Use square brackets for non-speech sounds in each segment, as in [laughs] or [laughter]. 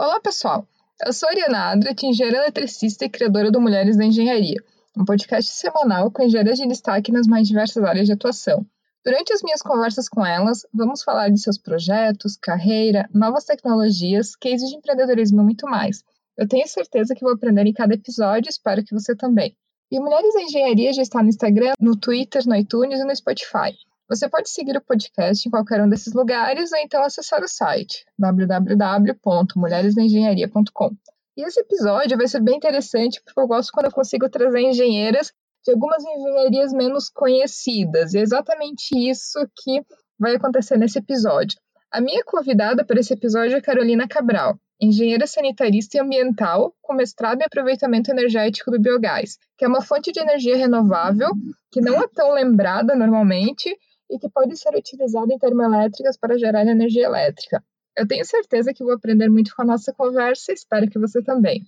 Olá, pessoal! Eu sou Ariana Adrat, engenheira eletricista e criadora do Mulheres da Engenharia, um podcast semanal com engenheiras de destaque nas mais diversas áreas de atuação. Durante as minhas conversas com elas, vamos falar de seus projetos, carreira, novas tecnologias, cases de empreendedorismo e muito mais. Eu tenho certeza que vou aprender em cada episódio e espero que você também. E Mulheres da Engenharia já está no Instagram, no Twitter, no iTunes e no Spotify. Você pode seguir o podcast em qualquer um desses lugares ou então acessar o site www.mulheresdaengenharia.com. E esse episódio vai ser bem interessante porque eu gosto quando eu consigo trazer engenheiras de algumas engenharias menos conhecidas. E é exatamente isso que vai acontecer nesse episódio. A minha convidada para esse episódio é Carolina Cabral, engenheira sanitarista e ambiental com mestrado em aproveitamento energético do biogás, que é uma fonte de energia renovável que não é tão lembrada normalmente e que pode ser utilizado em termoelétricas para gerar energia elétrica. Eu tenho certeza que vou aprender muito com a nossa conversa e espero que você também.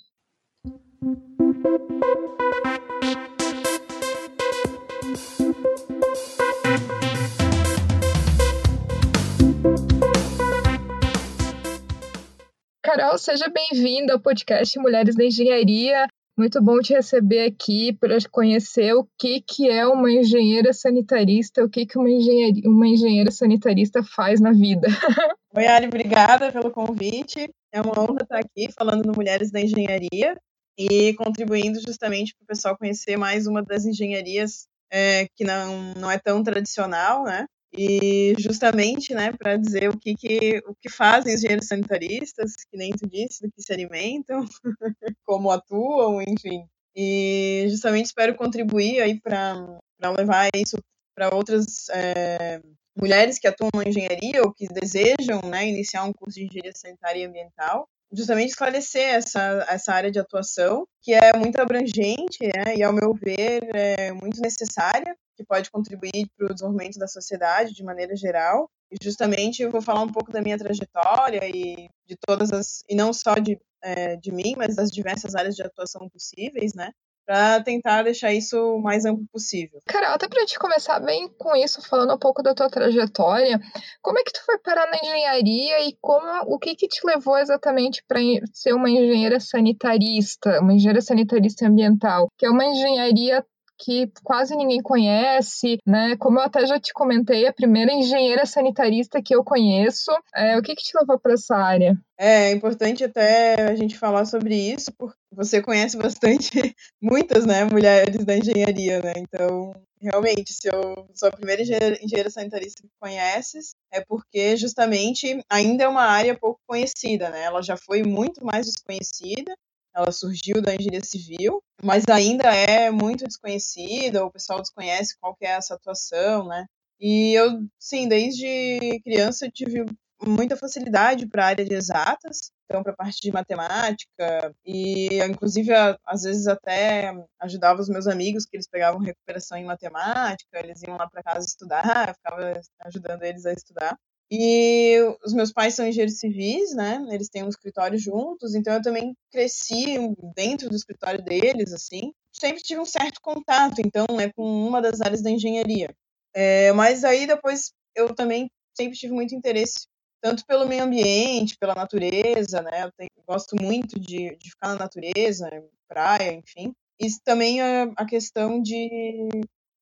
Carol, seja bem-vinda ao podcast Mulheres da Engenharia. Muito bom te receber aqui para conhecer o que, que é uma engenheira sanitarista, o que, que uma, engenheira, uma engenheira sanitarista faz na vida. [laughs] Oi, Ali, obrigada pelo convite. É uma honra estar aqui falando no Mulheres da Engenharia e contribuindo justamente para o pessoal conhecer mais uma das engenharias é, que não, não é tão tradicional, né? E justamente, né, para dizer o que, que, o que fazem os engenheiros sanitaristas, que nem tu disse, do que se alimentam, [laughs] como atuam, enfim. E justamente espero contribuir aí para levar isso para outras é, mulheres que atuam na engenharia ou que desejam né, iniciar um curso de engenharia sanitária e ambiental justamente esclarecer essa, essa área de atuação, que é muito abrangente né, e, ao meu ver, é muito necessária, que pode contribuir para o desenvolvimento da sociedade de maneira geral. E justamente eu vou falar um pouco da minha trajetória e de todas as, e não só de, é, de mim, mas das diversas áreas de atuação possíveis, né? para tentar deixar isso o mais amplo possível. Carol, até para gente começar bem com isso, falando um pouco da tua trajetória, como é que tu foi parar na engenharia e como o que que te levou exatamente para ser uma engenheira sanitarista, uma engenheira sanitarista ambiental, que é uma engenharia que quase ninguém conhece, né? Como eu até já te comentei, a primeira engenheira sanitarista que eu conheço. É, o que, que te levou para essa área? É importante até a gente falar sobre isso, porque você conhece bastante, [laughs] muitas, né, mulheres da engenharia, né? Então, realmente, se eu sou a primeira engenheira, engenheira sanitarista que conheces, é porque justamente ainda é uma área pouco conhecida, né? Ela já foi muito mais desconhecida ela surgiu da engenharia civil, mas ainda é muito desconhecida, o pessoal desconhece qual que é essa atuação, né? E eu, sim, desde criança eu tive muita facilidade para a área de exatas, então para a parte de matemática e inclusive às vezes até ajudava os meus amigos que eles pegavam recuperação em matemática, eles iam lá para casa estudar, eu ficava ajudando eles a estudar. E os meus pais são engenheiros civis, né? Eles têm um escritório juntos, então eu também cresci dentro do escritório deles, assim. Sempre tive um certo contato, então, né, com uma das áreas da engenharia. É, mas aí depois eu também sempre tive muito interesse, tanto pelo meio ambiente, pela natureza, né? Eu tenho, gosto muito de, de ficar na natureza, praia, enfim. E também a, a questão de,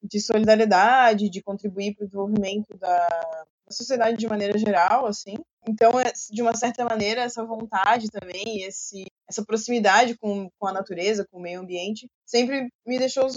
de solidariedade, de contribuir para o desenvolvimento da, sociedade de maneira geral, assim. Então, é, de uma certa maneira, essa vontade também, esse, essa proximidade com, com a natureza, com o meio ambiente, sempre me deixou os,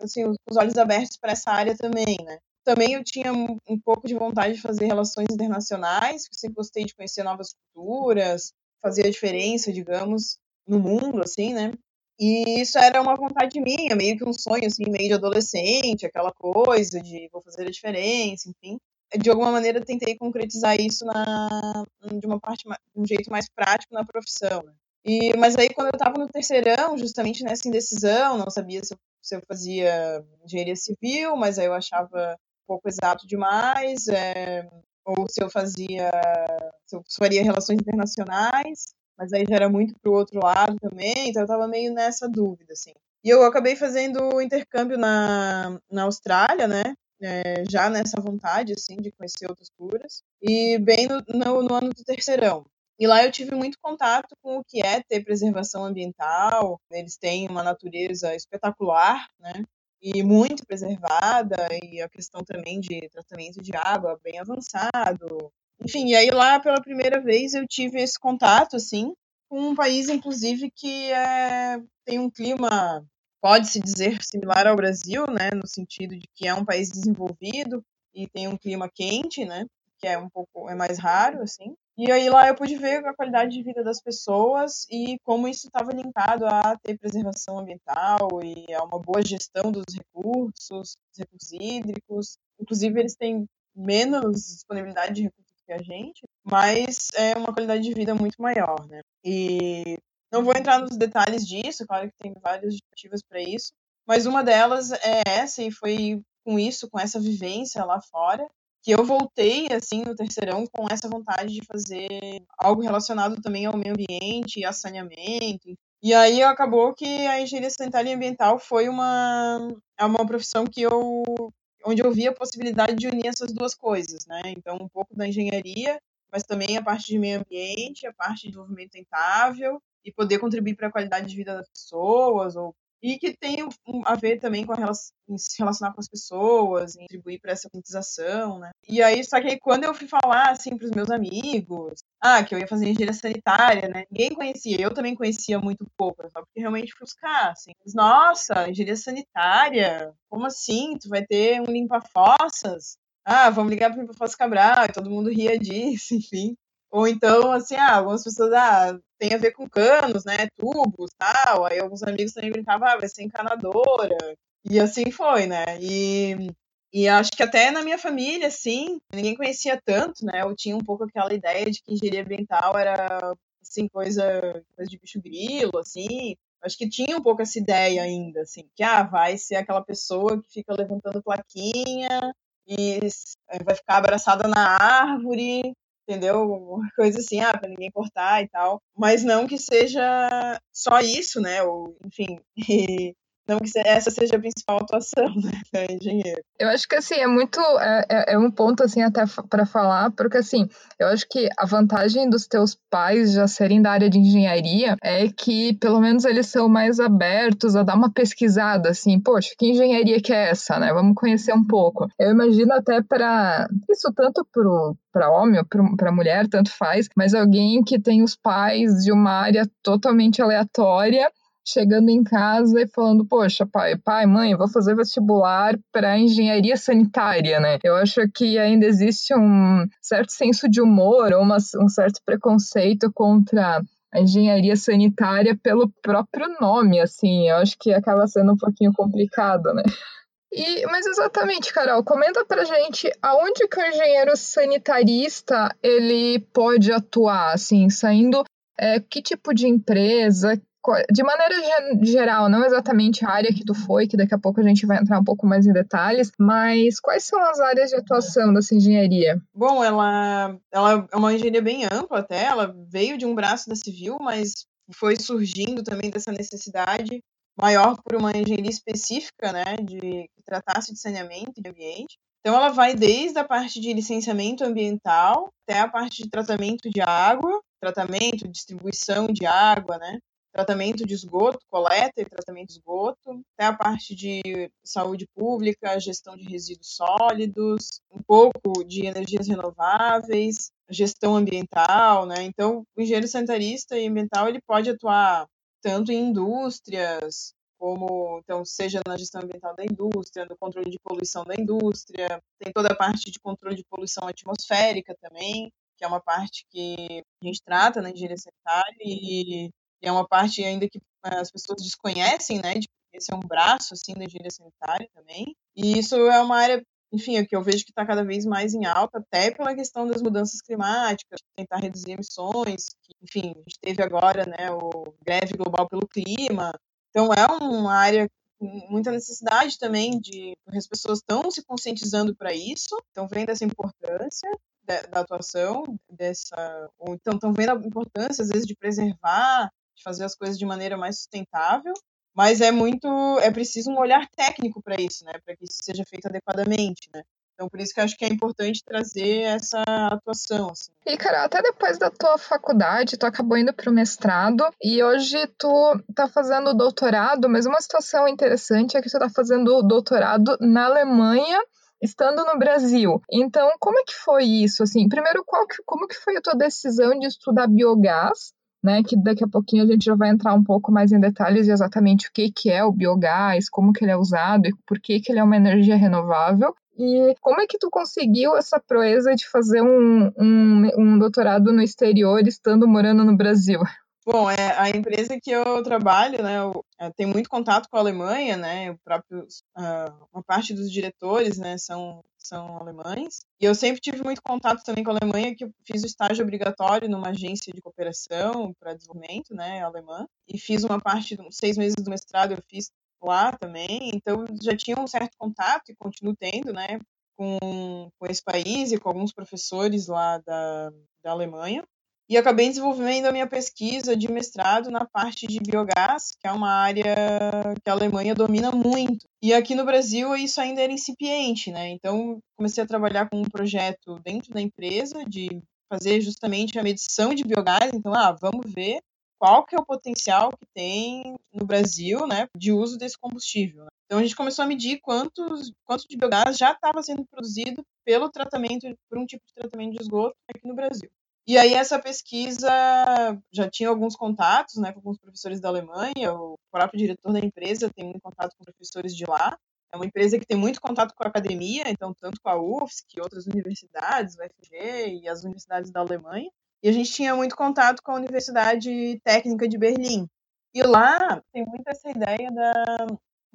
assim, os olhos abertos para essa área também, né? Também eu tinha um pouco de vontade de fazer relações internacionais, sempre gostei de conhecer novas culturas, fazer a diferença, digamos, no mundo, assim, né? E isso era uma vontade minha, meio que um sonho, assim, meio de adolescente, aquela coisa de vou fazer a diferença, enfim de alguma maneira tentei concretizar isso na, de uma parte de um jeito mais prático na profissão. Né? E, mas aí quando eu estava no terceirão, justamente nessa indecisão, não sabia se eu, se eu, fazia engenharia civil, mas aí eu achava um pouco exato demais, é, ou se eu fazia, se eu faria relações internacionais, mas aí já era muito para o outro lado também, então eu estava meio nessa dúvida, assim. E eu acabei fazendo intercâmbio na, na Austrália, né? É, já nessa vontade, assim, de conhecer outras culturas. E bem no, no, no, ano do terceirão. E lá eu tive muito contato com o que é ter preservação ambiental. Eles têm uma natureza espetacular, né? E muito preservada, e a questão também de tratamento de água bem avançado. Enfim, e aí lá pela primeira vez eu tive esse contato, assim, com um país, inclusive, que é, tem um clima, pode-se dizer, similar ao Brasil, né? No sentido de que é um país desenvolvido e tem um clima quente, né? Que é um pouco, é mais raro, assim. E aí lá eu pude ver a qualidade de vida das pessoas e como isso estava linkado a ter preservação ambiental e a uma boa gestão dos recursos, dos recursos hídricos. Inclusive eles têm menos disponibilidade de recursos que a gente, mas é uma qualidade de vida muito maior, né? E não vou entrar nos detalhes disso, claro que tem várias justificativas para isso, mas uma delas é essa e foi com isso, com essa vivência lá fora, que eu voltei assim no terceirão com essa vontade de fazer algo relacionado também ao meio ambiente, a saneamento. E aí acabou que a engenharia sanitária e ambiental foi uma é uma profissão que eu onde eu vi a possibilidade de unir essas duas coisas, né? Então um pouco da engenharia, mas também a parte de meio ambiente, a parte de desenvolvimento sustentável e poder contribuir para a qualidade de vida das pessoas ou e que tem a ver também com relação, se relacionar com as pessoas, contribuir para essa conscientização, né? E aí, só que aí, quando eu fui falar, assim, para os meus amigos, ah, que eu ia fazer engenharia sanitária, né? Ninguém conhecia, eu também conhecia muito pouco, só porque realmente fui buscar, assim. Nossa, engenharia sanitária? Como assim? Tu vai ter um limpa-fossas? Ah, vamos ligar para o limpa-fossas Cabral, e todo mundo ria disso, [laughs] enfim. Ou então, assim, ah, algumas pessoas, ah, tem a ver com canos, né, tubos, tal. Aí alguns amigos também brincavam, ah, vai ser encanadora. E assim foi, né? E, e acho que até na minha família, assim, ninguém conhecia tanto, né? Eu tinha um pouco aquela ideia de que engenharia ambiental era, assim, coisa, coisa de bicho grilo, assim. Acho que tinha um pouco essa ideia ainda, assim, que, ah, vai ser aquela pessoa que fica levantando plaquinha e vai ficar abraçada na árvore entendeu? Uma coisa assim, ah, pra ninguém cortar e tal. Mas não que seja só isso, né? Ou, enfim, [laughs] não que essa seja a principal atuação [laughs] né, da engenheiro. Eu acho que assim é muito é, é, é um ponto assim até para falar, porque assim eu acho que a vantagem dos teus pais já serem da área de engenharia é que pelo menos eles são mais abertos a dar uma pesquisada assim, poxa, que engenharia que é essa, né? Vamos conhecer um pouco. Eu imagino até para isso tanto pro para homem ou para mulher, tanto faz, mas alguém que tem os pais de uma área totalmente aleatória chegando em casa e falando, poxa, pai, pai, mãe, vou fazer vestibular para engenharia sanitária, né? Eu acho que ainda existe um certo senso de humor ou uma, um certo preconceito contra a engenharia sanitária pelo próprio nome, assim, eu acho que acaba sendo um pouquinho complicado, né? E, mas exatamente, Carol, comenta pra gente aonde que o engenheiro sanitarista ele pode atuar, assim, saindo é, que tipo de empresa, de maneira geral, não exatamente a área que tu foi, que daqui a pouco a gente vai entrar um pouco mais em detalhes, mas quais são as áreas de atuação dessa engenharia? Bom, ela, ela é uma engenharia bem ampla até, ela veio de um braço da civil, mas foi surgindo também dessa necessidade maior por uma engenharia específica, né, de que tratasse de saneamento e de ambiente. Então ela vai desde a parte de licenciamento ambiental até a parte de tratamento de água, tratamento, distribuição de água, né? Tratamento de esgoto, coleta e tratamento de esgoto, até a parte de saúde pública, gestão de resíduos sólidos, um pouco de energias renováveis, gestão ambiental, né? Então, o engenheiro sanitarista e ambiental ele pode atuar tanto em indústrias, como então seja na gestão ambiental da indústria, no controle de poluição da indústria, tem toda a parte de controle de poluição atmosférica também, que é uma parte que a gente trata na engenharia sanitária e é uma parte ainda que eh, as pessoas desconhecem, né, de esse é um braço, assim, da engenharia sanitária também, e isso é uma área, enfim, é que eu vejo que está cada vez mais em alta, até pela questão das mudanças climáticas, tentar reduzir emissões, que, enfim, a gente teve agora, né, o greve global pelo clima, então é uma área muita necessidade também de as pessoas estão se conscientizando para isso, estão vendo essa importância da, da, atuação dessa, ou então estão vendo a importância às vezes de preservar de fazer as coisas de maneira mais sustentável, mas é muito, é preciso um olhar técnico para isso, né, para que isso seja feito adequadamente, né. Então, por isso que eu acho que é importante trazer essa atuação. Assim. E, cara, até depois da tua faculdade, tu acabou indo para o mestrado e hoje tu tá fazendo doutorado, mas uma situação interessante é que tu tá fazendo doutorado na Alemanha estando no Brasil. Então, como é que foi isso? Assim, primeiro, qual que, como que foi a tua decisão de estudar biogás? Né, que daqui a pouquinho a gente já vai entrar um pouco mais em detalhes de exatamente o que, que é o biogás, como que ele é usado e por que, que ele é uma energia renovável. E como é que tu conseguiu essa proeza de fazer um, um, um doutorado no exterior estando morando no Brasil? Bom, é, a empresa que eu trabalho, né, eu, é, muito contato com a Alemanha, né, o próprio, uh, uma parte dos diretores, né, são, são alemães, e eu sempre tive muito contato também com a Alemanha, que eu fiz o estágio obrigatório numa agência de cooperação para desenvolvimento, né, alemã, e fiz uma parte, seis meses do mestrado eu fiz lá também, então já tinha um certo contato, e continuo tendo, né, com, com esse país e com alguns professores lá da, da Alemanha, e acabei desenvolvendo a minha pesquisa de mestrado na parte de biogás, que é uma área que a Alemanha domina muito. E aqui no Brasil isso ainda era incipiente, né? Então comecei a trabalhar com um projeto dentro da empresa de fazer justamente a medição de biogás. Então, ah, vamos ver qual que é o potencial que tem no Brasil, né, de uso desse combustível. Né? Então a gente começou a medir quantos, quanto de biogás já estava sendo produzido pelo tratamento, por um tipo de tratamento de esgoto aqui no Brasil. E aí essa pesquisa já tinha alguns contatos, né, com alguns professores da Alemanha, o próprio diretor da empresa tem muito contato com professores de lá. É uma empresa que tem muito contato com a academia, então tanto com a UFSC, outras universidades, o UFG e as universidades da Alemanha. E a gente tinha muito contato com a Universidade Técnica de Berlim. E lá tem muito essa ideia da,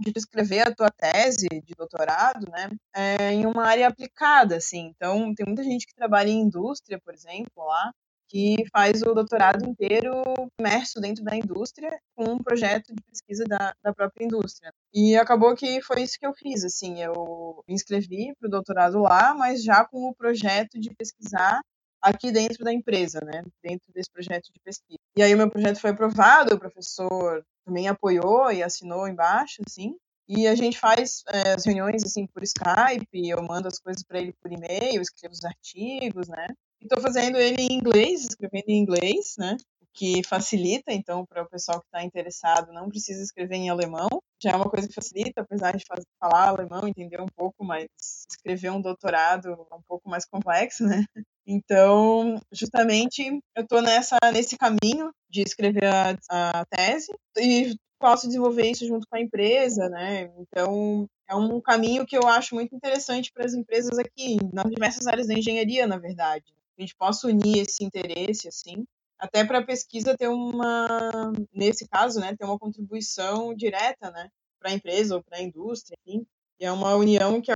de escrever a tua tese de doutorado, né, é, em uma área aplicada, assim. Então, tem muita gente que trabalha em indústria, por exemplo, lá, que faz o doutorado inteiro imerso dentro da indústria com um projeto de pesquisa da, da própria indústria. E acabou que foi isso que eu fiz, assim, eu me inscrevi para o doutorado lá, mas já com o projeto de pesquisar aqui dentro da empresa, né, dentro desse projeto de pesquisa. E aí o meu projeto foi aprovado, o professor também apoiou e assinou embaixo, assim. E a gente faz é, as reuniões assim por Skype, eu mando as coisas para ele por e-mail, escrevo os artigos, né? Estou fazendo ele em inglês, escrevendo em inglês, né? O que facilita, então, para o pessoal que está interessado, não precisa escrever em alemão. Já é uma coisa que facilita, apesar de falar alemão, entender um pouco, mas escrever um doutorado é um pouco mais complexo, né? Então, justamente, eu estou nessa nesse caminho de escrever a, a tese e posso desenvolver isso junto com a empresa, né? Então, é um caminho que eu acho muito interessante para as empresas aqui, nas diversas áreas da engenharia, na verdade. A gente possa unir esse interesse, assim, até para a pesquisa ter uma, nesse caso, né, ter uma contribuição direta, né, para a empresa ou para a indústria, enfim, e é uma união que,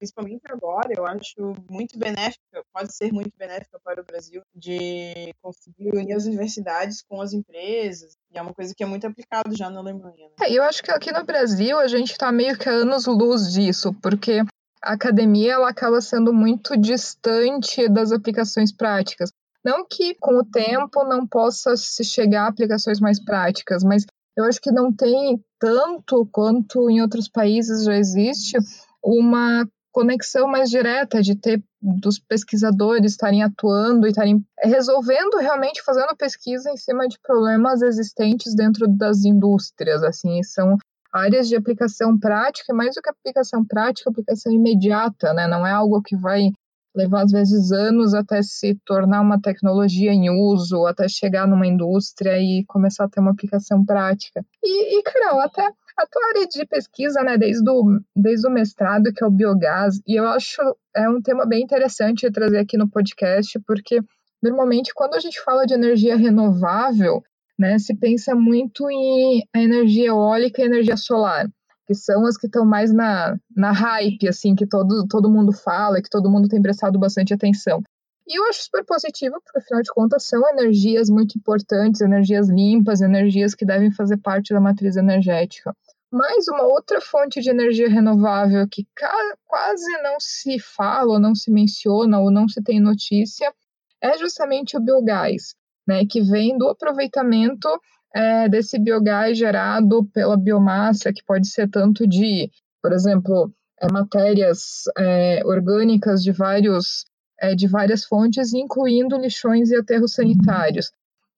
principalmente agora, eu acho muito benéfica, pode ser muito benéfica para o Brasil, de conseguir unir as universidades com as empresas. E é uma coisa que é muito aplicado já na Alemanha. Né? É, eu acho que aqui no Brasil a gente está meio que a anos-luz disso, porque a academia ela acaba sendo muito distante das aplicações práticas. Não que com o tempo não possa se chegar a aplicações mais práticas, mas eu acho que não tem tanto quanto em outros países já existe uma conexão mais direta de ter dos pesquisadores estarem atuando e estarem resolvendo realmente fazendo pesquisa em cima de problemas existentes dentro das indústrias assim são áreas de aplicação prática mais do que aplicação prática aplicação imediata né? Não é algo que vai levar às vezes anos até se tornar uma tecnologia em uso, até chegar numa indústria e começar a ter uma aplicação prática. E, e Carol, até a tua área de pesquisa, né, desde o, desde o mestrado, que é o biogás, e eu acho é um tema bem interessante trazer aqui no podcast, porque normalmente quando a gente fala de energia renovável, né, se pensa muito em energia eólica e energia solar que são as que estão mais na, na hype, assim, que todo, todo mundo fala, que todo mundo tem prestado bastante atenção. E eu acho super positivo, porque afinal de contas são energias muito importantes, energias limpas, energias que devem fazer parte da matriz energética. Mas uma outra fonte de energia renovável que quase não se fala, ou não se menciona, ou não se tem notícia, é justamente o biogás, né, que vem do aproveitamento é, desse biogás gerado pela biomassa, que pode ser tanto de, por exemplo, é, matérias é, orgânicas de, vários, é, de várias fontes, incluindo lixões e aterros sanitários.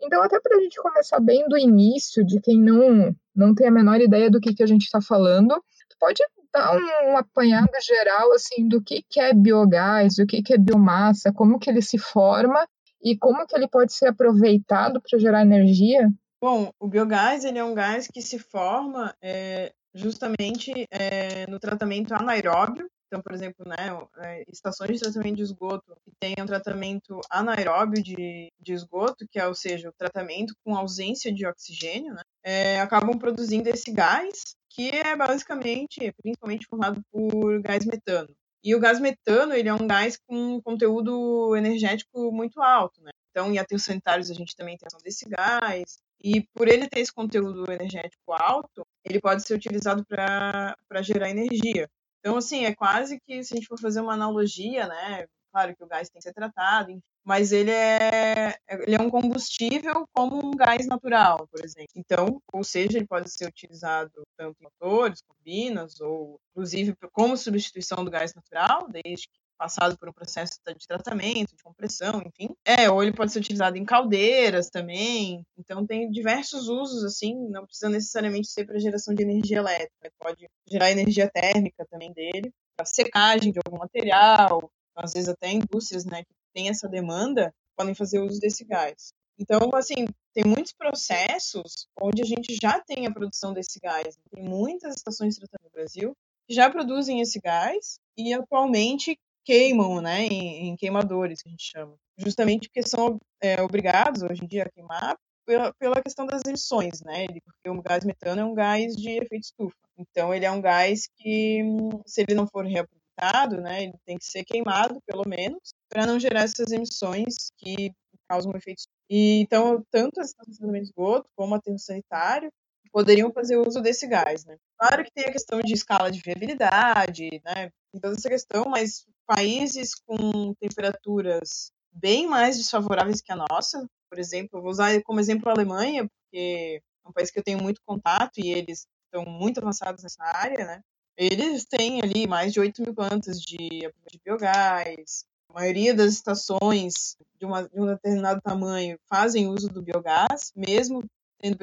Então, até para a gente começar bem do início, de quem não, não tem a menor ideia do que, que a gente está falando, pode dar um, um apanhado geral assim do que, que é biogás, o que, que é biomassa, como que ele se forma e como que ele pode ser aproveitado para gerar energia? Bom, o biogás ele é um gás que se forma é, justamente é, no tratamento anaeróbio. Então, por exemplo, né, é, estações de tratamento de esgoto que tenham tratamento anaeróbio de, de esgoto, que é, ou seja, o tratamento com ausência de oxigênio, né, é, acabam produzindo esse gás, que é basicamente, principalmente formado por gás metano. E o gás metano, ele é um gás com conteúdo energético muito alto, né? Então, em aterros sanitários a gente também tem ação desse gás. E por ele ter esse conteúdo energético alto, ele pode ser utilizado para gerar energia. Então, assim, é quase que, se a gente for fazer uma analogia, né? Claro que o gás tem que ser tratado, mas ele é, ele é um combustível como um gás natural, por exemplo. Então, ou seja, ele pode ser utilizado tanto em motores, turbinas, ou inclusive como substituição do gás natural, desde que passado por um processo de tratamento, de compressão, enfim. É, ou ele pode ser utilizado em caldeiras também. Então tem diversos usos assim, não precisa necessariamente ser para geração de energia elétrica, pode gerar energia térmica também dele, para secagem de algum material, às vezes até indústrias, né, que têm essa demanda, podem fazer uso desse gás. Então, assim, tem muitos processos onde a gente já tem a produção desse gás. Tem muitas estações de tratamento no Brasil que já produzem esse gás e atualmente queimam, né, em, em, queimadores, que a gente chama. Justamente porque são é, obrigados, hoje em dia, a queimar pela, pela questão das emissões, né, porque o gás metano é um gás de efeito estufa. Então, ele é um gás que, se ele não for reaproveitado, né, ele tem que ser queimado, pelo menos, para não gerar essas emissões que causam efeito. E, então, tanto as estações de esgoto como aterro sanitário poderiam fazer uso desse gás, né? Claro que tem a questão de escala de viabilidade, né? Tem toda essa questão, mas países com temperaturas bem mais desfavoráveis que a nossa, por exemplo, vou usar como exemplo a Alemanha, porque é um país que eu tenho muito contato e eles estão muito avançados nessa área, né? Eles têm ali mais de 8 mil plantas de, de biogás, a maioria das estações de, uma, de um determinado tamanho fazem uso do biogás, mesmo tendo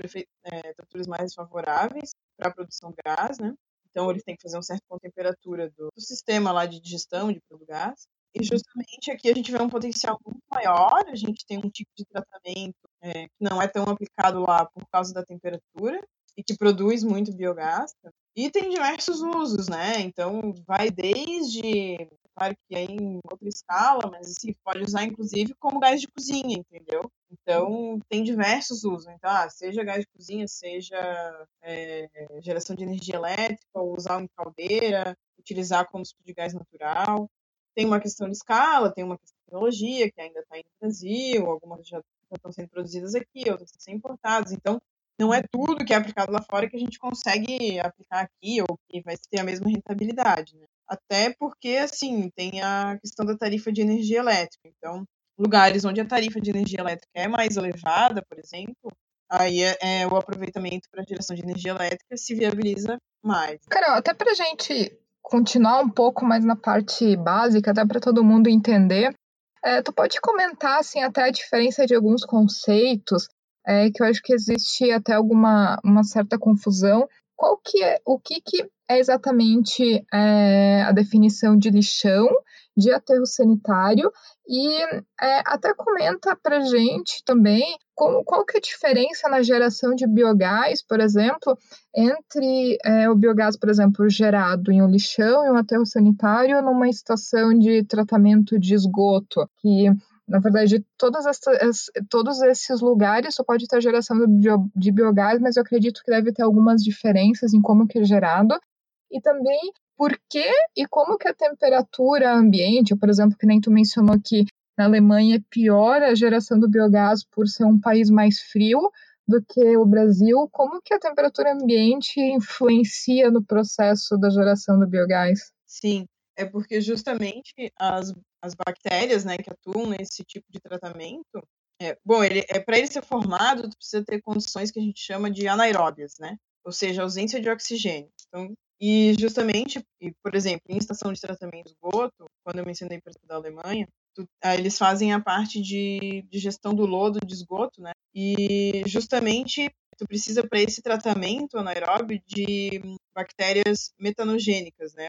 é, temperaturas mais favoráveis para a produção de gás, né? Então, eles têm que fazer um certo com a temperatura do, do sistema lá de digestão de gás. E justamente aqui a gente vê um potencial muito maior, a gente tem um tipo de tratamento é, que não é tão aplicado lá por causa da temperatura e que produz muito biogás. E tem diversos usos, né? Então, vai desde claro que é em outra escala, mas assim, pode usar inclusive como gás de cozinha, entendeu? Então, tem diversos usos. Então, ah, seja gás de cozinha, seja é, geração de energia elétrica, ou usar em caldeira, utilizar como de gás natural. Tem uma questão de escala, tem uma questão de tecnologia, que ainda está no Brasil, algumas já estão sendo produzidas aqui, outras estão sendo importadas. Então, não é tudo que é aplicado lá fora que a gente consegue aplicar aqui ou que vai ter a mesma rentabilidade, né? Até porque, assim, tem a questão da tarifa de energia elétrica. Então, lugares onde a tarifa de energia elétrica é mais elevada, por exemplo, aí é, é o aproveitamento para geração de energia elétrica se viabiliza mais. Carol, até para a gente continuar um pouco mais na parte básica, até para todo mundo entender, é, tu pode comentar assim até a diferença de alguns conceitos é, que eu acho que existe até alguma uma certa confusão. Qual que é o que, que é exatamente é, a definição de lixão, de aterro sanitário? E é, até comenta para gente também como, qual que é a diferença na geração de biogás, por exemplo, entre é, o biogás, por exemplo, gerado em um lixão e um aterro sanitário numa estação de tratamento de esgoto, que na verdade, todos esses lugares só pode ter geração de biogás, mas eu acredito que deve ter algumas diferenças em como que é gerado e também por que e como que a temperatura ambiente, por exemplo, que nem tu mencionou que na Alemanha é pior a geração do biogás por ser um país mais frio do que o Brasil, como que a temperatura ambiente influencia no processo da geração do biogás? Sim, é porque justamente as, as bactérias, né, que atuam nesse tipo de tratamento, é, bom, ele, é para ele ser formado, tu precisa ter condições que a gente chama de anaeróbias, né? Ou seja, ausência de oxigênio. Então, E justamente, por exemplo, em estação de tratamento de esgoto, quando eu mencionei para da Alemanha, tu, ah, eles fazem a parte de, de, gestão do lodo de esgoto, né? E justamente tu precisa para esse tratamento anaeróbio de bactérias metanogênicas, né?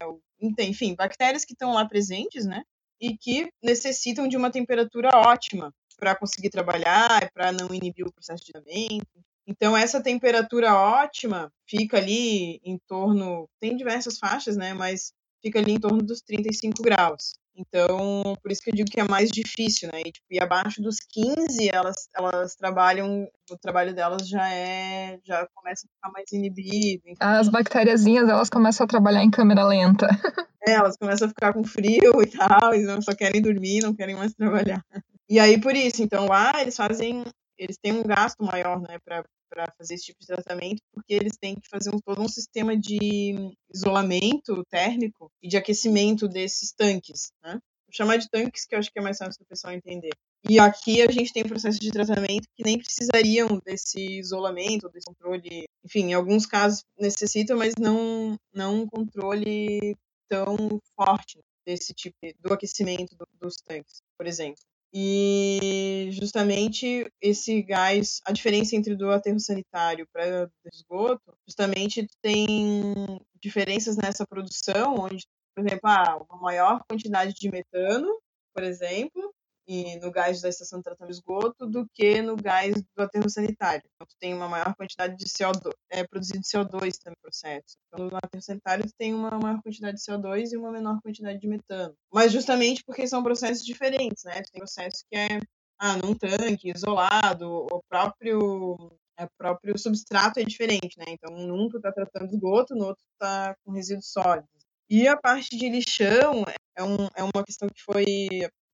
Enfim, bactérias que estão lá presentes, né? E que necessitam de uma temperatura ótima para conseguir trabalhar, para não inibir o processo de tratamento. Então, essa temperatura ótima fica ali em torno. Tem diversas faixas, né? Mas fica ali em torno dos 35 graus. Então, por isso que eu digo que é mais difícil, né? E, tipo, e abaixo dos 15, elas, elas trabalham, o trabalho delas já é, já começa a ficar mais inibido. As bactériazinhas, elas começam a trabalhar em câmera lenta. [laughs] É, elas começam a ficar com frio e tal, e não só querem dormir, não querem mais trabalhar. E aí, por isso, então, lá eles fazem, eles têm um gasto maior, né, para fazer esse tipo de tratamento, porque eles têm que fazer um, todo um sistema de isolamento térmico e de aquecimento desses tanques, né? Vou chamar de tanques, que eu acho que é mais fácil do pessoal entender. E aqui a gente tem um processo de tratamento que nem precisariam desse isolamento, desse controle. Enfim, em alguns casos necessitam, mas não, não um controle tão forte desse tipo do aquecimento do, dos tanques, por exemplo. E justamente esse gás, a diferença entre do aterro sanitário para esgoto, justamente tem diferenças nessa produção, onde, por exemplo, ah, uma maior quantidade de metano, por exemplo, e no gás da estação de tratamento de esgoto do que no gás do aterro sanitário. Então, tu tem uma maior quantidade de CO2, é produzido CO2 também no processo. Então, no aterro sanitário, tu tem uma maior quantidade de CO2 e uma menor quantidade de metano. Mas justamente porque são processos diferentes, né? Tu tem processo que é ah, num tanque, isolado, o próprio o próprio substrato é diferente, né? Então, num tu tá tratando esgoto, no outro tu tá com resíduos sólidos. E a parte de lixão é, um, é uma questão que foi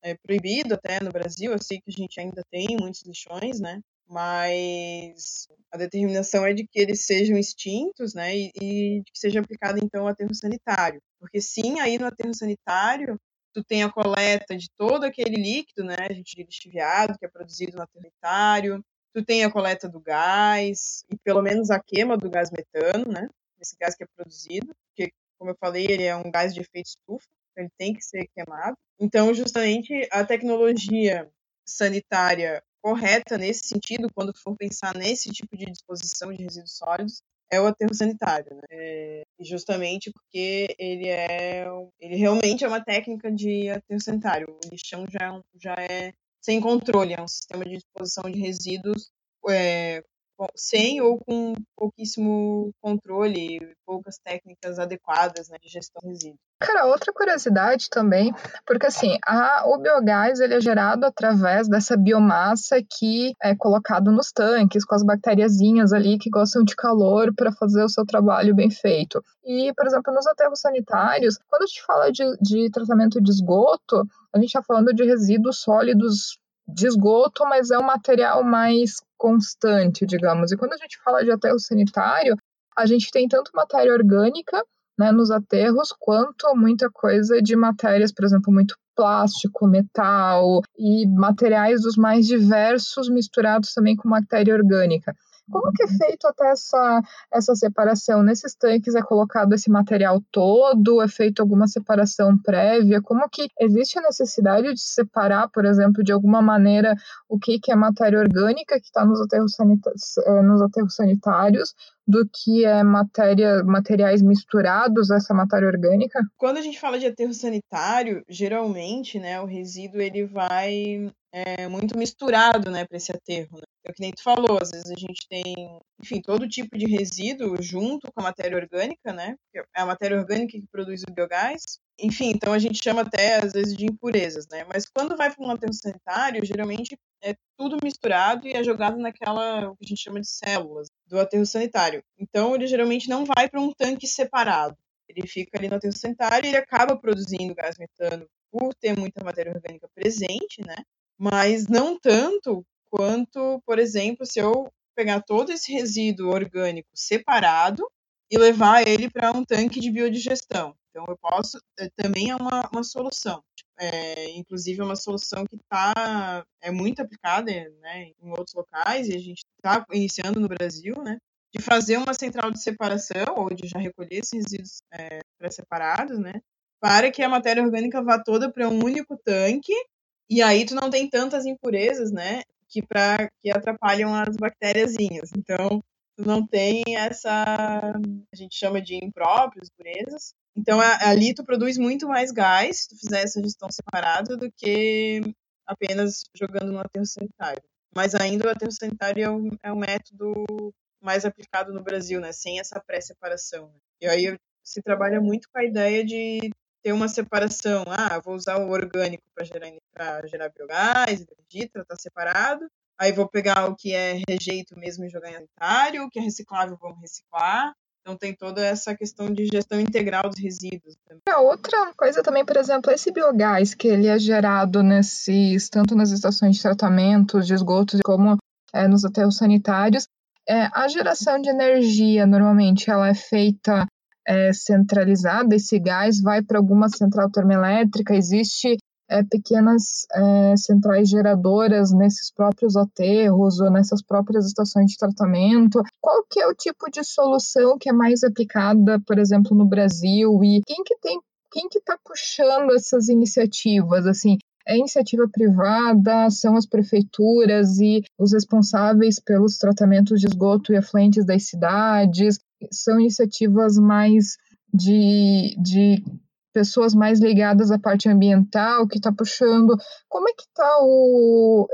é, proibido até no Brasil. Eu sei que a gente ainda tem muitos lixões, né? Mas a determinação é de que eles sejam extintos, né? E, e que seja aplicado então o aterro sanitário. Porque sim, aí no aterro sanitário tu tem a coleta de todo aquele líquido, né? A gente diz lixiviado, que é produzido no aterro sanitário. Tu tem a coleta do gás e pelo menos a queima do gás metano, né? Esse gás que é produzido, porque como eu falei, ele é um gás de efeito estufa ele tem que ser queimado. Então, justamente a tecnologia sanitária correta nesse sentido, quando for pensar nesse tipo de disposição de resíduos sólidos, é o aterro sanitário, né? É, justamente porque ele é, ele realmente é uma técnica de aterro sanitário. O lixão já, já é sem controle, é um sistema de disposição de resíduos é, sem ou com pouquíssimo controle, poucas técnicas adequadas né, de gestão de resíduos. Cara, outra curiosidade também, porque assim, a, o biogás ele é gerado através dessa biomassa que é colocado nos tanques, com as bacteriazinhas ali que gostam de calor para fazer o seu trabalho bem feito. E, por exemplo, nos aterros sanitários, quando a gente fala de, de tratamento de esgoto, a gente está falando de resíduos sólidos de esgoto, mas é um material mais constante, digamos. E quando a gente fala de aterro sanitário, a gente tem tanto matéria orgânica né, nos aterros, quanto muita coisa de matérias, por exemplo, muito plástico, metal e materiais dos mais diversos misturados também com matéria orgânica. Como que é feito até essa, essa separação? Nesses tanques é colocado esse material todo? É feito alguma separação prévia? Como que existe a necessidade de separar, por exemplo, de alguma maneira o que, que é matéria orgânica que está nos, aterros eh, nos aterros sanitários do que é matéria, materiais misturados a essa matéria orgânica? Quando a gente fala de aterro sanitário, geralmente, né, o resíduo ele vai é, muito misturado, né, para esse aterro. Né? É o que nem tu falou, às vezes a gente tem, enfim, todo tipo de resíduo junto com a matéria orgânica, né? É a matéria orgânica que produz o biogás. Enfim, então a gente chama até às vezes de impurezas, né? Mas quando vai para um aterro sanitário, geralmente é tudo misturado e é jogado naquela o que a gente chama de células do aterro sanitário. Então ele geralmente não vai para um tanque separado. Ele fica ali no aterro sanitário e ele acaba produzindo gás metano por ter muita matéria orgânica presente, né? Mas não tanto quanto, por exemplo, se eu pegar todo esse resíduo orgânico separado e levar ele para um tanque de biodigestão. Então, eu posso, eh, também é uma, uma solução. É, inclusive, é uma solução que tá, é muito aplicada né, em outros locais, e a gente está iniciando no Brasil, né, de fazer uma central de separação ou de já recolher esses resíduos é, pré-separados, né? Para que a matéria orgânica vá toda para um único tanque e aí tu não tem tantas impurezas, né? Que, pra, que atrapalham as bactériazinhas. Então, tu não tem essa, a gente chama de impróprios, impurezas. Então, ali tu produz muito mais gás se tu fizer essa gestão separada do que apenas jogando no aterro sanitário. Mas ainda o aterro sanitário é o, é método mais aplicado no Brasil, né? Sem essa pré-separação. Né? E aí se trabalha muito com a ideia de ter uma separação. Ah, vou usar o orgânico para gerar, gerar biogás, energia, tratar separado. Aí vou pegar o que é rejeito mesmo e jogar em sanitário, o que é reciclável vamos reciclar. Então tem toda essa questão de gestão integral dos resíduos. A outra coisa também, por exemplo, esse biogás que ele é gerado nesses, tanto nas estações de tratamento de esgotos como é, nos aterros sanitários, é, a geração de energia normalmente ela é feita é, centralizada, esse gás vai para alguma central termoelétrica, existe é, pequenas é, centrais geradoras nesses próprios aterros ou nessas próprias estações de tratamento. Qual que é o tipo de solução que é mais aplicada, por exemplo, no Brasil e quem que tem quem que está puxando essas iniciativas assim? É iniciativa privada, são as prefeituras e os responsáveis pelos tratamentos de esgoto e afluentes das cidades, são iniciativas mais de, de pessoas mais ligadas à parte ambiental, que está puxando. Como é que está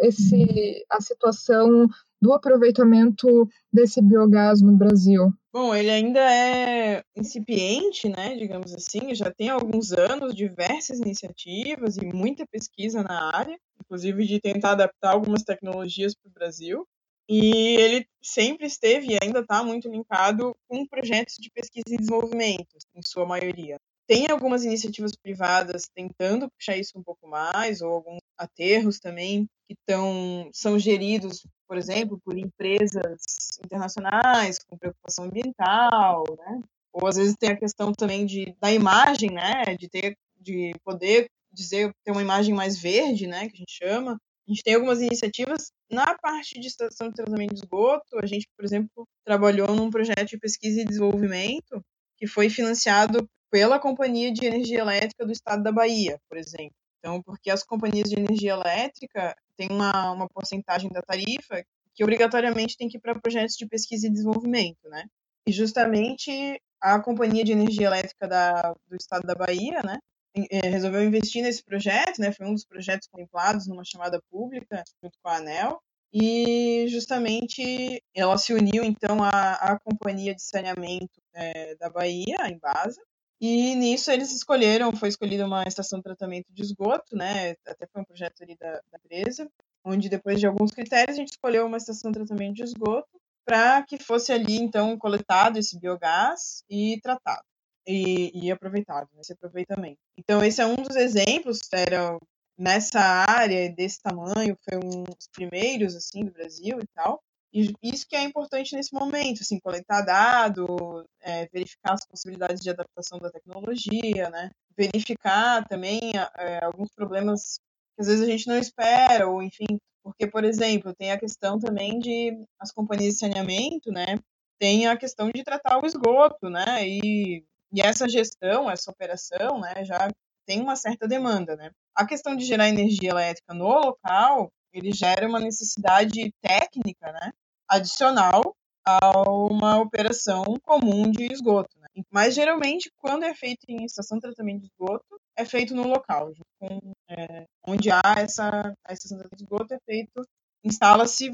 esse a situação do aproveitamento desse biogás no Brasil? Bom, ele ainda é incipiente, né, digamos assim, já tem alguns anos, diversas iniciativas e muita pesquisa na área, inclusive de tentar adaptar algumas tecnologias para o Brasil. E ele sempre esteve e ainda está muito linkado com projetos de pesquisa e desenvolvimento, em sua maioria. Tem algumas iniciativas privadas tentando puxar isso um pouco mais, ou alguns aterros também que tão, são geridos, por exemplo, por empresas internacionais com preocupação ambiental, né? Ou às vezes tem a questão também de, da imagem, né? De ter, de poder dizer ter uma imagem mais verde, né? Que a gente chama. A gente tem algumas iniciativas na parte de estação de tratamento de esgoto. A gente, por exemplo, trabalhou num projeto de pesquisa e desenvolvimento que foi financiado pela Companhia de Energia Elétrica do Estado da Bahia, por exemplo. Então, porque as companhias de energia elétrica têm uma, uma porcentagem da tarifa que obrigatoriamente tem que ir para projetos de pesquisa e desenvolvimento, né? E justamente a Companhia de Energia Elétrica da, do Estado da Bahia, né, eh, resolveu investir nesse projeto, né, foi um dos projetos contemplados numa chamada pública junto com a ANEL, e justamente ela se uniu então à, à Companhia de Saneamento é, da Bahia, a Embasa, e nisso eles escolheram, foi escolhida uma estação de tratamento de esgoto, né? Até foi um projeto ali da, da empresa, onde depois de alguns critérios a gente escolheu uma estação de tratamento de esgoto para que fosse ali então coletado esse biogás e tratado e, e aproveitado, esse aproveitamento. Então esse é um dos exemplos, era nessa área desse tamanho, foi um dos primeiros assim do Brasil e tal. E isso que é importante nesse momento, assim, coletar dado, é, verificar as possibilidades de adaptação da tecnologia, né? Verificar também é, alguns problemas que às vezes a gente não espera, ou enfim, porque, por exemplo, tem a questão também de as companhias de saneamento, né? Tem a questão de tratar o esgoto, né? E, e essa gestão, essa operação, né, já tem uma certa demanda, né? A questão de gerar energia elétrica no local, ele gera uma necessidade técnica, né, adicional a uma operação comum de esgoto. Né? Mas geralmente, quando é feito em estação de tratamento de esgoto, é feito no local, com, é, onde há essa a estação de tratamento de esgoto, é feito instala-se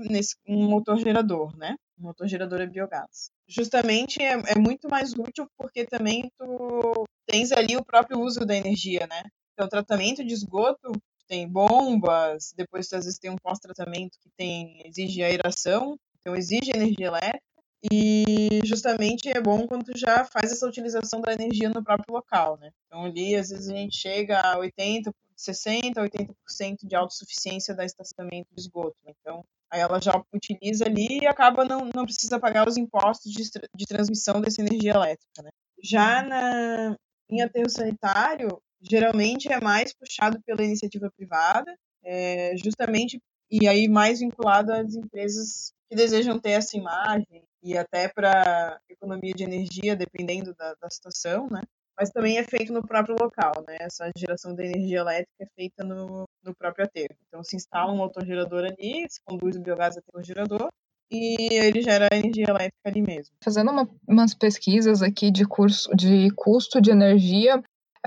um motor gerador, né? Um motor gerador é biogás. Justamente é, é, muito mais útil porque também tu tens ali o próprio uso da energia, né? Então, o tratamento de esgoto tem bombas, depois às vezes tem um pós-tratamento que tem exige aeração, então exige energia elétrica e justamente é bom quando já faz essa utilização da energia no próprio local, né? Então ali às vezes a gente chega a 80, 60, 80% de autossuficiência da estacionamento de esgoto. Né? Então aí ela já utiliza ali e acaba não, não precisa pagar os impostos de, de transmissão dessa energia elétrica, né? Já na, em aterro sanitário, geralmente é mais puxado pela iniciativa privada, é, justamente e aí mais vinculado às empresas que desejam ter essa imagem e até para economia de energia, dependendo da, da situação, né? Mas também é feito no próprio local, né? Essa geração de energia elétrica é feita no, no próprio aterro. Então se instala um motor-gerador ali, se conduz o biogás até o gerador e ele gera energia elétrica ali mesmo. Fazendo uma, umas pesquisas aqui de curso de custo de energia,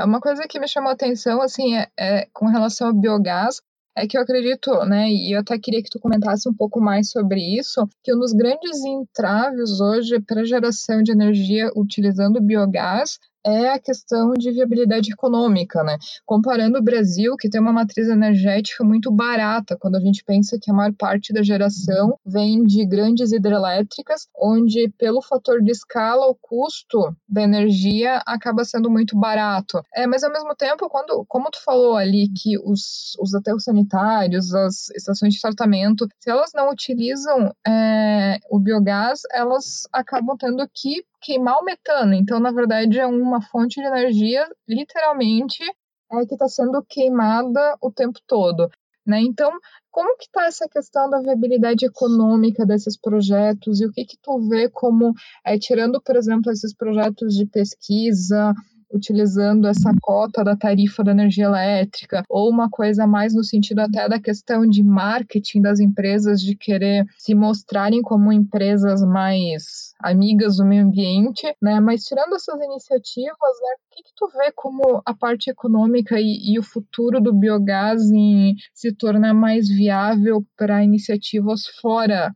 uma coisa que me chamou a atenção assim é, é com relação ao biogás é que eu acredito, né, e eu até queria que tu comentasse um pouco mais sobre isso, que um dos grandes entraves hoje para geração de energia utilizando biogás é a questão de viabilidade econômica, né? Comparando o Brasil, que tem uma matriz energética muito barata, quando a gente pensa que a maior parte da geração vem de grandes hidrelétricas, onde pelo fator de escala o custo da energia acaba sendo muito barato. É, mas ao mesmo tempo, quando, como tu falou ali que os, os aterros sanitários, as estações de tratamento, se elas não utilizam é, o biogás, elas acabam tendo que queimar o metano. Então, na verdade, é uma fonte de energia, literalmente, é, que está sendo queimada o tempo todo. Né? Então, como que está essa questão da viabilidade econômica desses projetos e o que que tu vê como, é, tirando, por exemplo, esses projetos de pesquisa, utilizando essa cota da tarifa da energia elétrica, ou uma coisa mais no sentido até da questão de marketing das empresas, de querer se mostrarem como empresas mais amigas do meio ambiente, né? Mas tirando essas iniciativas, né, o que, que tu vê como a parte econômica e, e o futuro do biogás em se tornar mais viável para iniciativas fora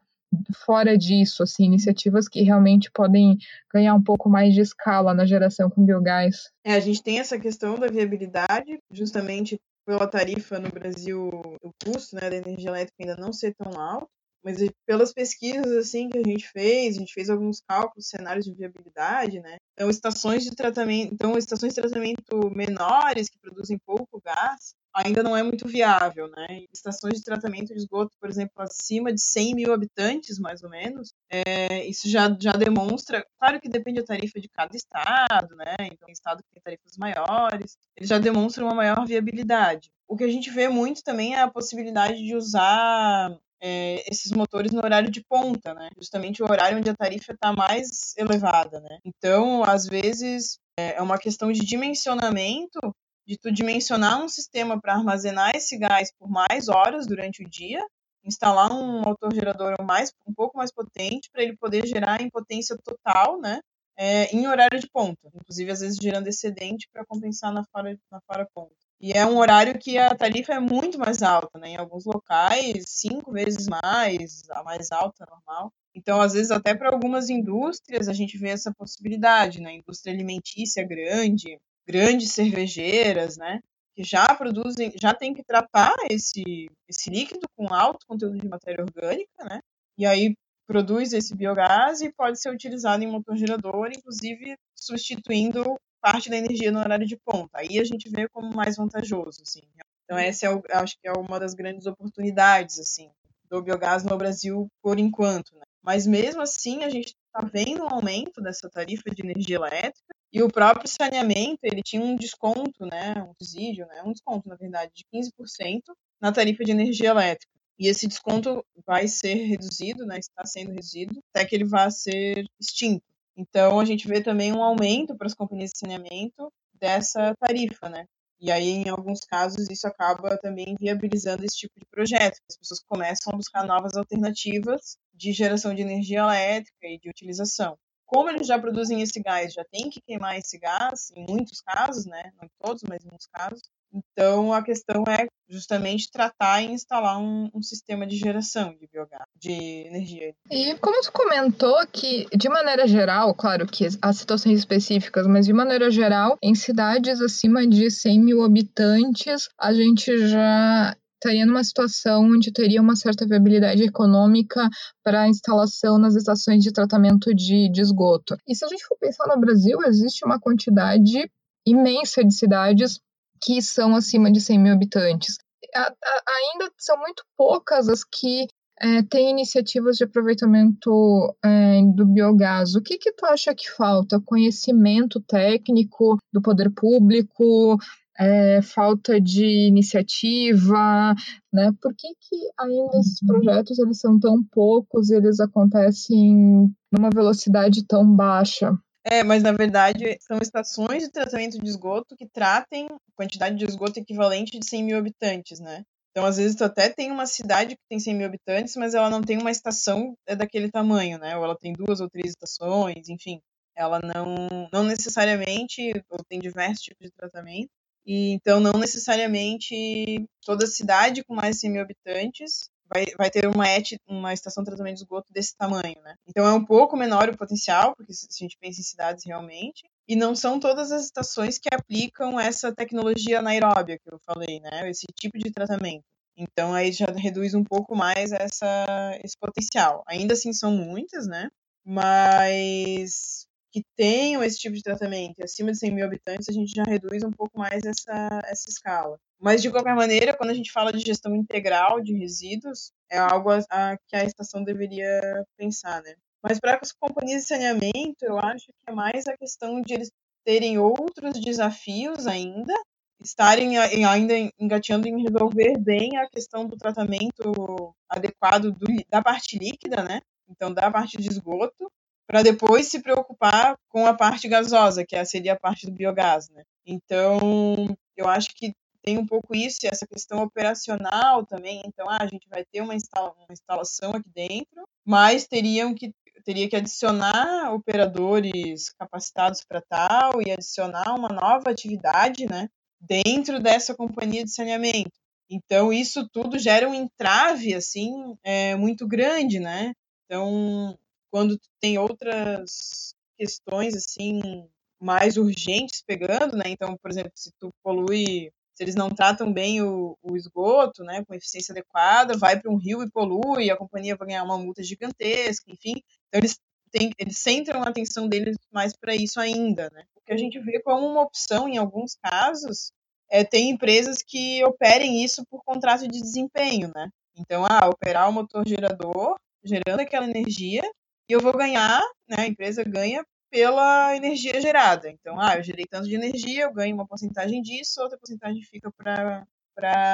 fora disso, assim, iniciativas que realmente podem ganhar um pouco mais de escala na geração com biogás? É, a gente tem essa questão da viabilidade, justamente pela tarifa no Brasil, o custo né, da energia elétrica ainda não ser tão alto, mas pelas pesquisas assim que a gente fez, a gente fez alguns cálculos, cenários de viabilidade, né? Então estações de tratamento, então estações de tratamento menores que produzem pouco gás, ainda não é muito viável, né? Estações de tratamento de esgoto, por exemplo, acima de 100 mil habitantes, mais ou menos, é, isso já, já demonstra, claro que depende da tarifa de cada estado, né? Então, estado que tem tarifas maiores, ele já demonstra uma maior viabilidade. O que a gente vê muito também é a possibilidade de usar é, esses motores no horário de ponta, né? Justamente o horário onde a tarifa está mais elevada, né? Então, às vezes, é, é uma questão de dimensionamento de tu dimensionar um sistema para armazenar esse gás por mais horas durante o dia, instalar um motor gerador mais, um pouco mais potente para ele poder gerar em potência total, né? É, em horário de ponta, inclusive às vezes gerando excedente para compensar na fora, na fora ponta. E é um horário que a tarifa é muito mais alta, né? Em alguns locais, cinco vezes mais, a mais alta normal. Então, às vezes, até para algumas indústrias, a gente vê essa possibilidade, né? Indústria alimentícia grande, grandes cervejeiras, né? Que já produzem, já tem que tratar esse, esse líquido com alto conteúdo de matéria orgânica, né? E aí produz esse biogás e pode ser utilizado em motor gerador, inclusive substituindo parte da energia no horário de ponta. Aí a gente vê como mais vantajoso, assim. Então essa é, o, acho que é uma das grandes oportunidades, assim, do biogás no Brasil por enquanto, né? Mas mesmo assim a gente está vendo um aumento dessa tarifa de energia elétrica e o próprio saneamento, ele tinha um desconto, né, um subsídio, né, um desconto, na verdade, de 15% na tarifa de energia elétrica. E esse desconto vai ser reduzido, né, está sendo reduzido, até que ele vá ser extinto. Então, a gente vê também um aumento para as companhias de saneamento dessa tarifa, né? E aí, em alguns casos, isso acaba também viabilizando esse tipo de projeto. As pessoas começam a buscar novas alternativas de geração de energia elétrica e de utilização como eles já produzem esse gás, já tem que queimar esse gás, em muitos casos, né? Não todos, mas em muitos casos. Então, a questão é justamente tratar e instalar um, um, sistema de geração de biogás, de energia. E como tu comentou que, de maneira geral, claro que há situações específicas, mas de maneira geral, em cidades acima de 100 mil habitantes, a gente já estaria numa situação onde teria uma certa viabilidade econômica para a instalação nas estações de tratamento de, de esgoto. E se a gente for pensar no Brasil, existe uma quantidade imensa de cidades que são acima de 100 mil habitantes. A, a, ainda são muito poucas as que é, têm iniciativas de aproveitamento é, do biogás. O que, que tu acha que falta? Conhecimento técnico do poder público? É, falta de iniciativa, né? Por que, que ainda esses projetos eles são tão poucos e eles acontecem numa velocidade tão baixa? É, mas na verdade são estações de tratamento de esgoto que tratem quantidade de esgoto equivalente de 100 mil habitantes, né? Então, às vezes, tu até tem uma cidade que tem 100 mil habitantes, mas ela não tem uma estação é daquele tamanho, né? Ou ela tem duas ou três estações, enfim. Ela não, não necessariamente, ou tem diversos tipos de tratamento, e então não necessariamente toda cidade com mais de 100 mil habitantes vai, vai ter uma, et, uma estação de tratamento de esgoto desse tamanho, né? Então é um pouco menor o potencial, porque se a gente pensa em cidades realmente, e não são todas as estações que aplicam essa tecnologia anaeróbia que eu falei, né? Esse tipo de tratamento. Então aí já reduz um pouco mais essa, esse potencial. Ainda assim são muitas, né? Mas que tenham esse tipo de tratamento acima de 100 mil habitantes, a gente já reduz um pouco mais essa, essa escala. Mas, de qualquer maneira, quando a gente fala de gestão integral de resíduos, é algo a, a que a estação deveria pensar, né? Mas para as companhias de saneamento, eu acho que é mais a questão de eles terem outros desafios ainda, estarem ainda engateando em resolver bem a questão do tratamento adequado do, da parte líquida, né? Então, da parte de esgoto, para depois se preocupar com a parte gasosa, que seria a parte do biogás, né? Então, eu acho que tem um pouco isso, essa questão operacional também. Então, ah, a gente vai ter uma, instala uma instalação aqui dentro, mas teriam que teria que adicionar operadores capacitados para tal e adicionar uma nova atividade, né, dentro dessa companhia de saneamento. Então isso tudo gera um entrave assim é, muito grande, né? Então quando tem outras questões assim mais urgentes pegando, né? Então, por exemplo, se tu polui se eles não tratam bem o, o esgoto, né, com eficiência adequada, vai para um rio e polui, a companhia vai ganhar uma multa gigantesca, enfim. Então eles têm, eles centram a atenção deles mais para isso ainda, né? O que a gente vê como uma opção em alguns casos é ter empresas que operem isso por contrato de desempenho, né? Então, ah, operar o motor gerador, gerando aquela energia, e eu vou ganhar, né? A empresa ganha pela energia gerada. Então, ah, eu gerei tanto de energia, eu ganho uma porcentagem disso, outra porcentagem fica para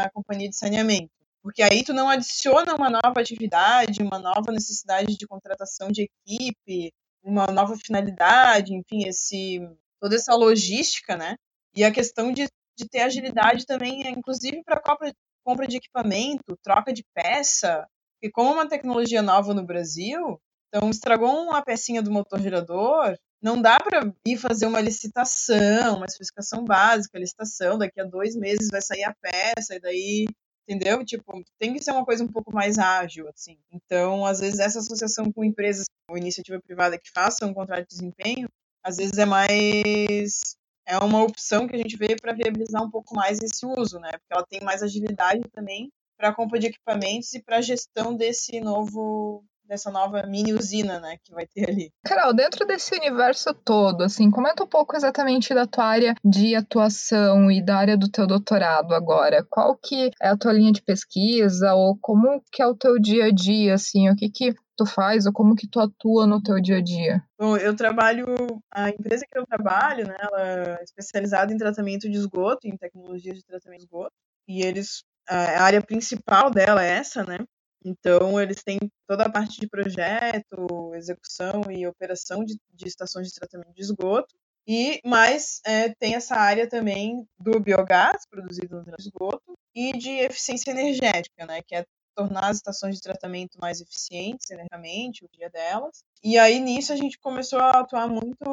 a companhia de saneamento. Porque aí tu não adiciona uma nova atividade, uma nova necessidade de contratação de equipe, uma nova finalidade, enfim, esse toda essa logística, né? E a questão de, de ter agilidade também, inclusive para compra, compra de equipamento, troca de peça, e como é uma tecnologia nova no Brasil, então estragou uma pecinha do motor gerador, não dá para ir fazer uma licitação, uma especificação básica, licitação, daqui a dois meses vai sair a peça, e daí, entendeu? Tipo, tem que ser uma coisa um pouco mais ágil, assim. Então, às vezes, essa associação com empresas ou iniciativa privada que façam um contrato de desempenho, às vezes é mais. É uma opção que a gente vê para viabilizar um pouco mais esse uso, né? Porque ela tem mais agilidade também para a compra de equipamentos e para a gestão desse novo dessa nova mini usina, né, que vai ter ali. Carol, dentro desse universo todo, assim, comenta um pouco exatamente da tua área de atuação e da área do teu doutorado agora. Qual que é a tua linha de pesquisa ou como que é o teu dia a dia, assim, o que que tu faz ou como que tu atua no teu dia a dia? Bom, eu trabalho, a empresa que eu trabalho, né, ela é especializada em tratamento de esgoto, em tecnologias de tratamento de esgoto, e eles, a área principal dela é essa, né, então, eles têm toda a parte de projeto, execução e operação de, de estações de tratamento de esgoto. E mais é, tem essa área também do biogás produzido no esgoto e de eficiência energética, né, que é tornar as estações de tratamento mais eficientes energeticamente, o dia delas. E aí nisso a gente começou a atuar muito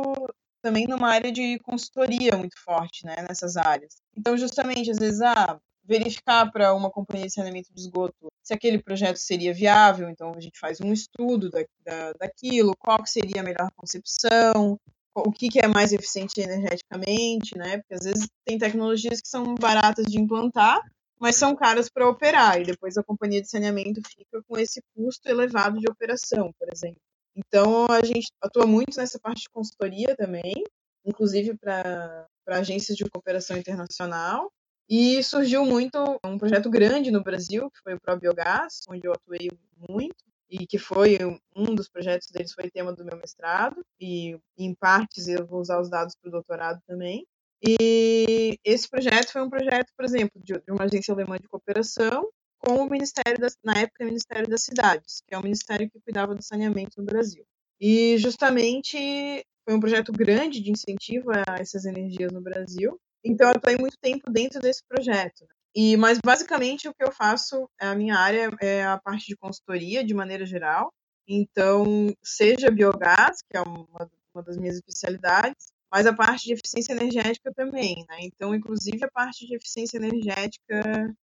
também numa área de consultoria muito forte, né, nessas áreas. Então justamente às vezes ah, verificar para uma companhia de saneamento de esgoto se aquele projeto seria viável, então a gente faz um estudo da, da, daquilo, qual seria a melhor concepção, o que, que é mais eficiente energeticamente, né? Porque às vezes tem tecnologias que são baratas de implantar, mas são caras para operar, e depois a companhia de saneamento fica com esse custo elevado de operação, por exemplo. Então a gente atua muito nessa parte de consultoria também, inclusive para agências de cooperação internacional, e surgiu muito um projeto grande no Brasil, que foi o ProBiogás, onde eu atuei muito, e que foi um dos projetos deles foi tema do meu mestrado, e em partes eu vou usar os dados para o doutorado também. E esse projeto foi um projeto, por exemplo, de, uma agência alemã de cooperação com o Ministério, das, na época, o Ministério das Cidades, que é o ministério que cuidava do saneamento no Brasil. E justamente foi um projeto grande de incentivo a essas energias no Brasil. Então, eu atuei muito tempo dentro desse projeto. Né? E, mas basicamente o que eu faço, a minha área é a parte de consultoria, de maneira geral. Então, seja biogás, que é uma, uma das minhas especialidades, mas a parte de eficiência energética também, né? Então, inclusive a parte de eficiência energética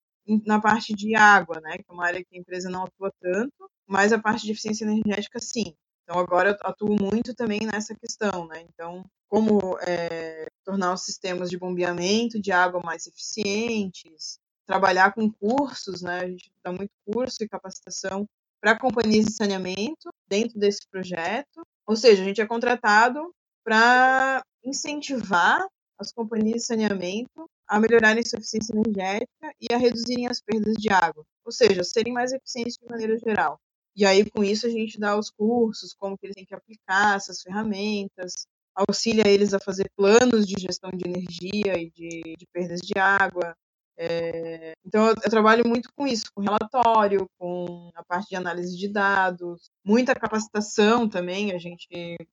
na parte de água, né? Que é uma área que a empresa não atua tanto, mas a parte de eficiência energética sim. Então, agora eu atuo muito também nessa questão, né? Então, como é, tornar os sistemas de bombeamento de água mais eficientes, trabalhar com cursos, né? A gente dá muito curso e capacitação para companhias de saneamento dentro desse projeto. Ou seja, a gente é contratado para incentivar as companhias de saneamento a melhorarem sua eficiência energética e a reduzirem as perdas de água, ou seja, serem mais eficientes de maneira geral. E aí, com isso, a gente dá os cursos, como que eles têm que aplicar essas ferramentas, auxilia eles a fazer planos de gestão de energia e de, de perdas de água. É, então, eu, eu, trabalho muito com isso, com relatório, com a parte de análise de dados, muita capacitação também. A gente,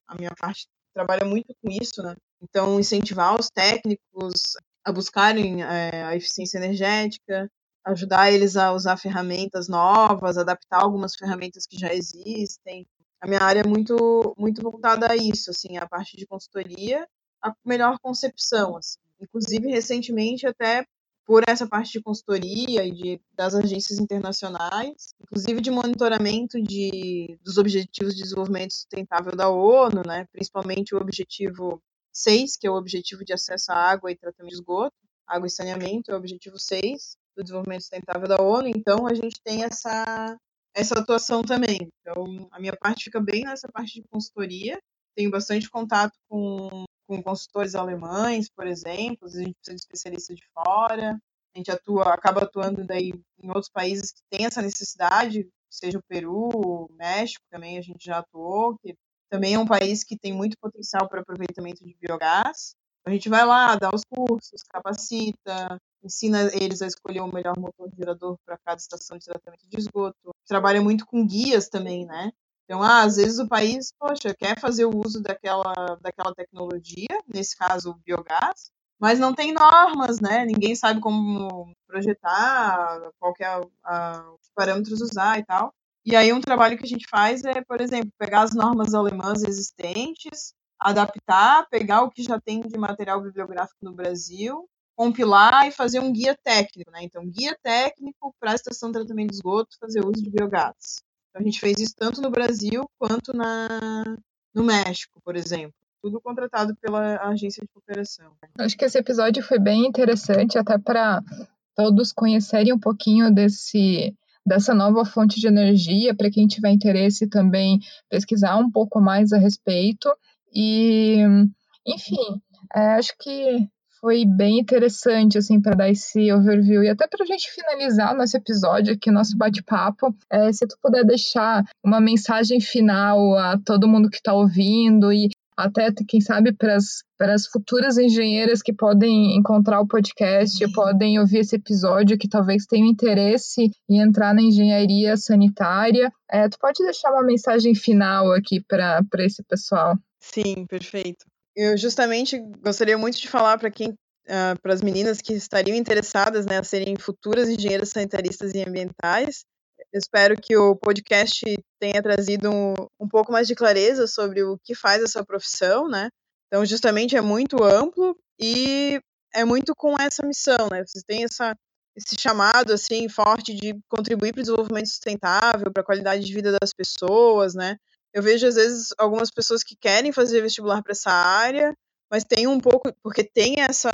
a minha parte trabalha muito com isso, né? Então, incentivar os técnicos a buscarem é, a eficiência energética, ajudar eles a usar ferramentas novas, adaptar algumas ferramentas que já existem. A minha área é muito, muito voltada a isso, assim, a parte de consultoria, a melhor concepção, assim. Inclusive, recentemente, até por essa parte de consultoria e de, das agências internacionais, inclusive de monitoramento de, dos Objetivos de Desenvolvimento Sustentável da ONU, né, principalmente o objetivo 6, que é o objetivo de acesso à água e tratamento de esgoto, água e saneamento, é o objetivo 6 do desenvolvimento sustentável da ONU, então a gente tem essa, essa atuação também. Então, a minha parte fica bem nessa parte de consultoria, tenho bastante contato com, com consultores alemães, por exemplo, a gente precisa de especialistas de fora, a gente atua, acaba atuando daí em outros países que têm essa necessidade, seja o Peru, o México também a gente já atuou, que também é um país que tem muito potencial para aproveitamento de biogás. A gente vai lá, dá os cursos, capacita, ensina eles a escolher o melhor motor gerador para cada estação de tratamento de esgoto. Trabalha muito com guias também, né? Então, ah, às vezes o país, poxa, quer fazer o uso daquela, daquela tecnologia, nesse caso o biogás, mas não tem normas, né? Ninguém sabe como projetar, qual que é a, a, os parâmetros usar e tal. E aí um trabalho que a gente faz é, por exemplo, pegar as normas alemãs existentes, adaptar, pegar o que já tem de material bibliográfico no Brasil, compilar e fazer um guia técnico, né? Então, guia técnico para a estação de tratamento de esgoto fazer uso de biogás. Então, a gente fez isso tanto no Brasil quanto na, no México, por exemplo. Tudo contratado pela agência de cooperação. Acho que esse episódio foi bem interessante, até para todos conhecerem um pouquinho desse dessa nova fonte de energia, para quem tiver interesse também pesquisar um pouco mais a respeito. E, enfim, é, acho que foi bem interessante, assim, para dar esse overview. E até para a gente finalizar nosso episódio aqui, nosso bate-papo, é, se tu puder deixar uma mensagem final a todo mundo que está ouvindo e até, quem sabe, para as futuras engenheiras que podem encontrar o podcast, podem ouvir esse episódio, que talvez tenham interesse em entrar na engenharia sanitária. É, tu pode deixar uma mensagem final aqui para esse pessoal? Sim, perfeito. Eu justamente gostaria muito de falar para quem Uh, para as meninas que estariam interessadas né, a serem futuras engenheiras sanitaristas e ambientais, Espero que o podcast tenha trazido um, um pouco mais de clareza sobre o que faz essa profissão, né? Então, justamente é muito amplo e é muito com essa missão, né? Você tem essa, esse chamado assim forte de contribuir para o desenvolvimento sustentável, para a qualidade de vida das pessoas, né? Eu vejo às vezes algumas pessoas que querem fazer vestibular para essa área, mas tem um pouco porque tem essa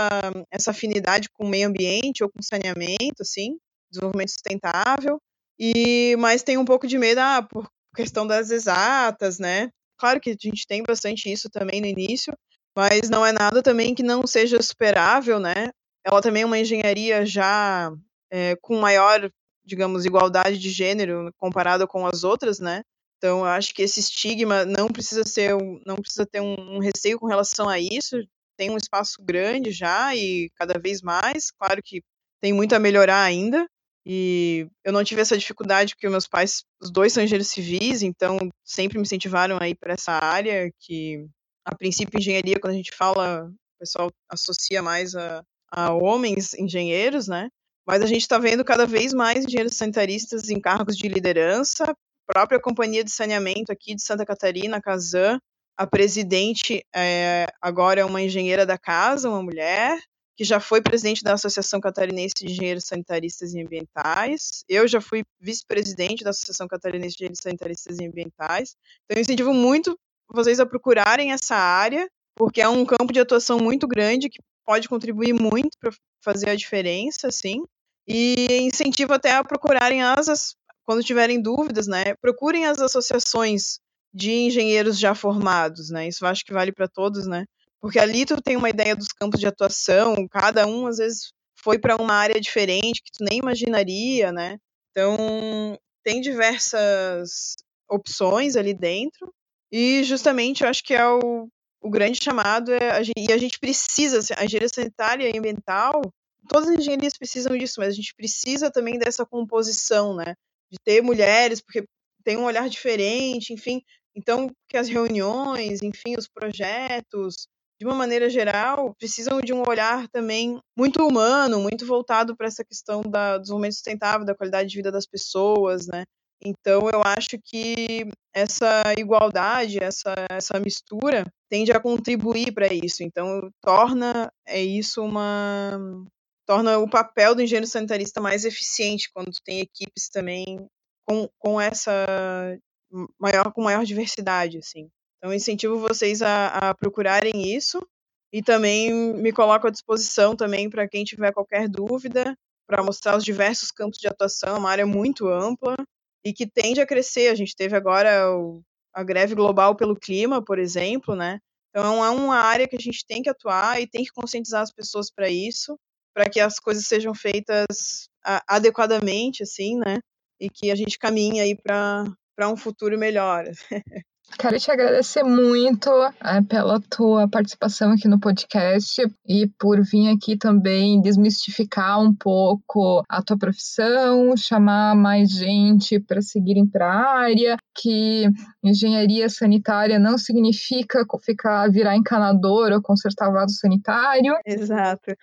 essa afinidade com o meio ambiente ou com saneamento, assim, desenvolvimento sustentável, e mas tem um pouco de medo ah, por questão das exatas, né? Claro que a gente tem bastante isso também no início, mas não é nada também que não seja superável, né? Ela também é uma engenharia já é, com maior, digamos, igualdade de gênero comparada com as outras, né? Então, acho que esse estigma não precisa ser, não precisa ter um, um receio com relação a isso. tem um espaço grande já e cada vez mais. Claro que tem muito a melhorar ainda. E eu não tive essa dificuldade porque meus pais, os dois são engenheiros civis, então sempre me incentivaram aí para essa área que a princípio engenharia quando a gente fala, o pessoal associa mais a, a homens engenheiros, né? Mas a gente está vendo cada vez mais engenheiros sanitaristas em cargos de liderança. Própria companhia de saneamento aqui de Santa Catarina, a Casan, a presidente é, agora é uma engenheira da casa, uma mulher, que já foi presidente da Associação Catarinense de Engenheiros Sanitaristas e Ambientais. Eu já fui vice-presidente da Associação Catarinense de Engenheiros Sanitaristas e Ambientais. Então, eu incentivo muito vocês a procurarem essa área, porque é um campo de atuação muito grande que pode contribuir muito para fazer a diferença, sim. E incentivo até a procurarem as, quando tiverem dúvidas, né? Procurem as associações de engenheiros já formados, né? Isso eu acho que vale para todos, né? Porque ali tu tem uma ideia dos campos de atuação, cada um às vezes foi para uma área diferente que tu nem imaginaria, né? Então, tem diversas opções ali dentro. E justamente eu acho que é o, o grande chamado é a gente, e a gente precisa, a engenharia sanitária e ambiental, todas as engenharias precisam disso, mas a gente precisa também dessa composição, né? De ter mulheres, porque tem um olhar diferente, enfim. Então, que as reuniões, enfim, os projetos, de uma maneira geral, precisam de um olhar também muito humano, muito voltado para essa questão da, do desenvolvimento sustentável, da qualidade de vida das pessoas, né? Então, eu acho que essa igualdade, essa, essa mistura, tende a contribuir para isso. Então, torna é isso uma torna o papel do engenheiro sanitarista mais eficiente quando tem equipes também com, com essa maior com maior diversidade, assim. Então, incentivo vocês a, a procurarem isso e também me coloco à disposição também para quem tiver qualquer dúvida, para mostrar os diversos campos de atuação, uma área muito ampla e que tende a crescer. A gente teve agora o, a greve global pelo clima, por exemplo, né? Então é uma área que a gente tem que atuar e tem que conscientizar as pessoas para isso, para que as coisas sejam feitas adequadamente, assim, né? E que a gente caminhe aí para um futuro melhor. [laughs] Quero te agradecer muito é, pela tua participação aqui no podcast e por vir aqui também desmistificar um pouco a tua profissão, chamar mais gente para seguirem para a área, que engenharia sanitária não significa ficar virar encanador ou consertar vaso sanitário. Exato.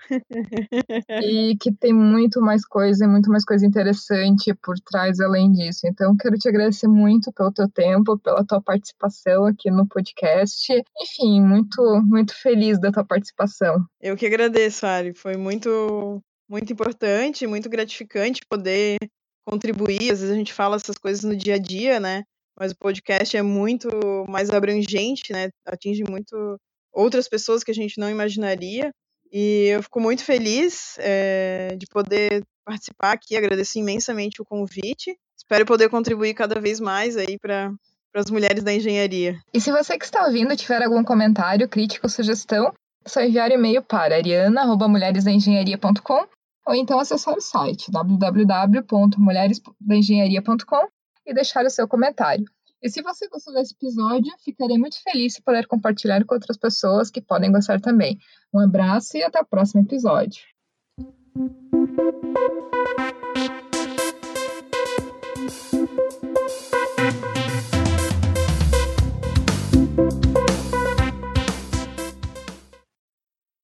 e [laughs] que tem muito mais coisa e muito mais coisa interessante por trás além disso. Então, quero te agradecer muito pelo teu tempo, pela tua participação aqui no podcast. Enfim, muito muito feliz da tua participação. Eu que agradeço, Ari. Foi muito muito importante, muito gratificante poder contribuir. Às vezes a gente fala essas coisas no dia a dia, né? mas o podcast é muito mais abrangente, né? Atinge muito outras pessoas que a gente não imaginaria. E eu fico muito feliz é, de poder participar aqui, agradeço imensamente o convite. Espero poder contribuir cada vez mais aí para as mulheres da engenharia. E se você que está ouvindo tiver algum comentário, crítica ou sugestão, é só enviar e-mail para ariana.mulheresdaengenharia.com ou então acessar o site www.mulheresdaengenharia.com e deixar o seu comentário. E se você gostou desse episódio, ficarei muito feliz se puder compartilhar com outras pessoas que podem gostar também. Um abraço e até o próximo episódio.